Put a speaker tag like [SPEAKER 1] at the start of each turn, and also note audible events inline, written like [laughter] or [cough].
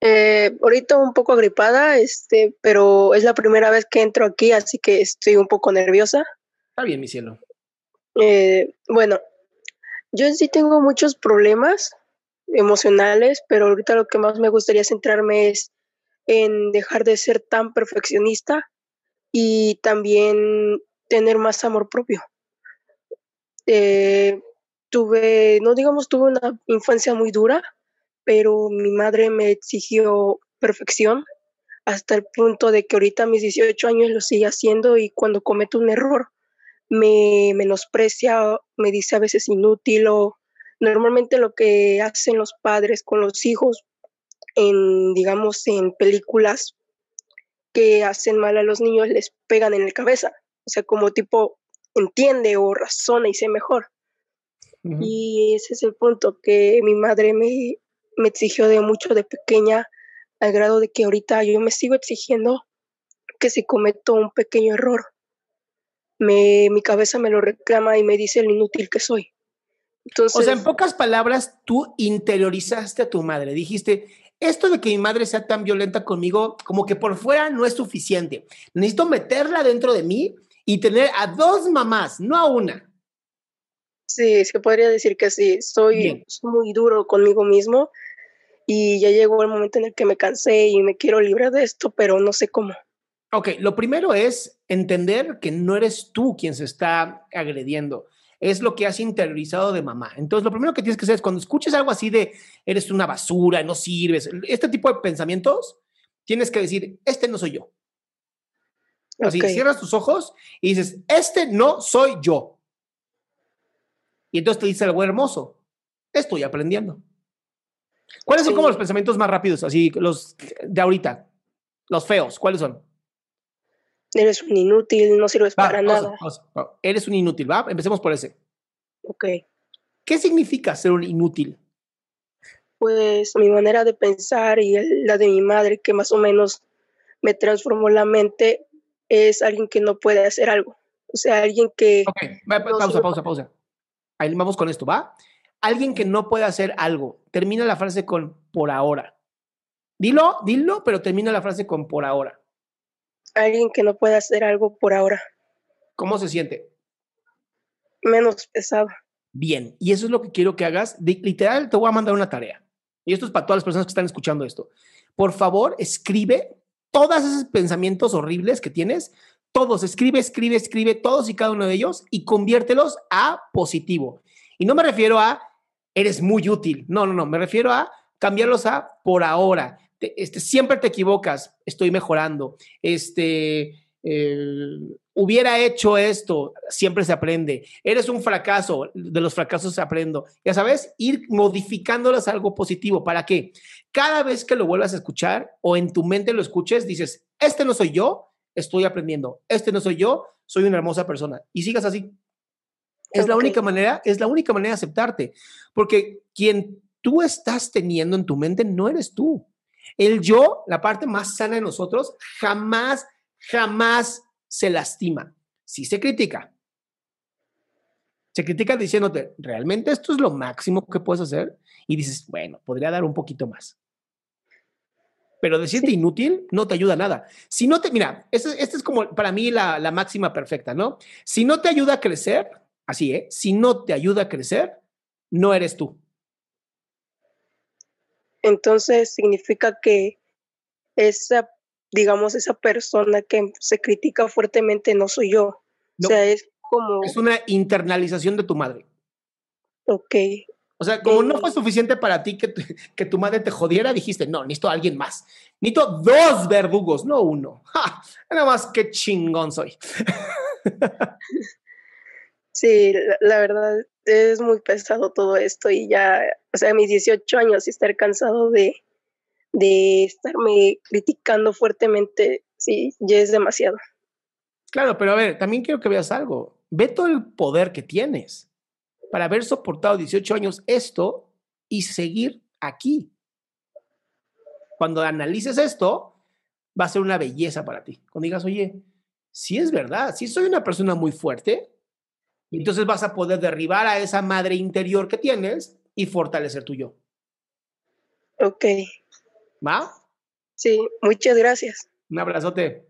[SPEAKER 1] Eh, ahorita un poco agripada, este, pero es la primera vez que entro aquí, así que estoy un poco nerviosa.
[SPEAKER 2] Está bien, mi cielo.
[SPEAKER 1] Eh, bueno, yo en sí tengo muchos problemas emocionales, pero ahorita lo que más me gustaría centrarme es en dejar de ser tan perfeccionista y también tener más amor propio. Eh, tuve, no digamos, tuve una infancia muy dura, pero mi madre me exigió perfección hasta el punto de que ahorita a mis 18 años lo sigue haciendo y cuando cometo un error me menosprecia, me dice a veces inútil o normalmente lo que hacen los padres con los hijos en, digamos, en películas que hacen mal a los niños les pegan en la cabeza. O sea, como tipo entiende o razona y sé mejor. Uh -huh. Y ese es el punto que mi madre me, me exigió de mucho de pequeña, al grado de que ahorita yo me sigo exigiendo que si cometo un pequeño error, me, mi cabeza me lo reclama y me dice lo inútil que soy.
[SPEAKER 2] Entonces, o sea, en pocas palabras, tú interiorizaste a tu madre. Dijiste, esto de que mi madre sea tan violenta conmigo, como que por fuera no es suficiente. Necesito meterla dentro de mí y tener a dos mamás, no a una.
[SPEAKER 1] Sí, se podría decir que sí. Soy, muy duro conmigo mismo y ya llegó el momento en el que me cansé y me quiero librar de esto, pero no sé cómo.
[SPEAKER 2] Ok, lo primero es entender que no eres tú quien se está agrediendo es lo que has interiorizado de mamá. Entonces, lo primero que tienes que hacer es cuando escuches algo así de eres una basura, no sirves, este tipo de pensamientos, tienes que decir, este no soy yo. Así, okay. cierras tus ojos y dices, este no soy yo. Y entonces te dice algo hermoso, estoy aprendiendo. ¿Cuáles son como los pensamientos más rápidos, así, los de ahorita? Los feos, ¿cuáles son?
[SPEAKER 1] Eres un inútil, no sirves
[SPEAKER 2] va,
[SPEAKER 1] para nada.
[SPEAKER 2] Eres un inútil, ¿va? Empecemos por ese.
[SPEAKER 1] Ok.
[SPEAKER 2] ¿Qué significa ser un inútil?
[SPEAKER 1] Pues mi manera de pensar y la de mi madre, que más o menos me transformó la mente, es alguien que no puede hacer algo. O sea, alguien que...
[SPEAKER 2] Ok, va,
[SPEAKER 1] no
[SPEAKER 2] pausa, pausa, pausa. Ahí vamos con esto, ¿va? Alguien que no puede hacer algo. Termina la frase con por ahora. Dilo, dilo, pero termina la frase con por ahora.
[SPEAKER 1] alguien que no puede hacer algo por ahora,
[SPEAKER 2] ¿Cómo se siente?
[SPEAKER 1] menos pesado.
[SPEAKER 2] Bien, y eso es lo que quiero que hagas. De- literal, te voy a mandar una tarea. Y esto es para todas las personas que están escuchando esto. Por favor, escribe todos esos pensamientos horribles que tienes, todos, escribe, escribe, escribe todos y cada uno de ellos y conviértelos a positivo. Y no me refiero a eres muy útil, no, no, no, me refiero a cambiarlos a por ahora. Este, siempre te equivocas, estoy mejorando. Este, hubiera hecho esto, siempre se aprende. Eres un fracaso, de los fracasos se aprendo. Ya sabes, ir modificándolos a algo positivo. ¿Para qué? Cada vez que lo vuelvas a escuchar o en tu mente lo escuches, dices, este no soy yo, estoy aprendiendo. Este no soy yo, soy una hermosa persona. Y sigas así. Es la única manera, es la única manera de aceptarte. Porque quien tú estás teniendo en tu mente no eres tú. El yo, la parte más sana de nosotros, jamás, jamás se lastima. Si se critica. Se critica diciéndote, ¿realmente esto es lo máximo que puedes hacer? Y dices, bueno, podría dar un poquito más. Pero decirte inútil no te ayuda a nada. Si no te, mira, esta este es como para mí la, la máxima perfecta, ¿no? Si no te ayuda a crecer, así, ¿eh? Si no te ayuda a crecer, no eres tú.
[SPEAKER 1] Entonces significa que esa, digamos, esa persona que se critica fuertemente no soy yo. o sea, es como...
[SPEAKER 2] Es una internalización de tu madre.
[SPEAKER 1] Ok.
[SPEAKER 2] O sea, como no fue suficiente para ti que tu, [laughs] que tu madre te jodiera, dijiste, no, necesito a alguien más. Necesito dos verdugos, no uno. [laughs] Nada más que chingón soy. [laughs]
[SPEAKER 1] Sí, la, verdad es muy pesado todo esto y ya, o sea, mis 18 años y estar cansado de, de estarme criticando fuertemente, sí, ya es demasiado.
[SPEAKER 2] Claro, pero a ver, también quiero que veas algo. Ve todo el poder que tienes para haber soportado 18 años esto y seguir aquí. Cuando analices esto, va a ser una belleza para ti. Cuando digas, oye, si es verdad, si soy una persona muy fuerte, entonces vas a poder derribar a esa madre interior que tienes y fortalecer tu yo.
[SPEAKER 1] Ok.
[SPEAKER 2] ¿Va?
[SPEAKER 1] Sí, muchas gracias.
[SPEAKER 2] Un abrazote.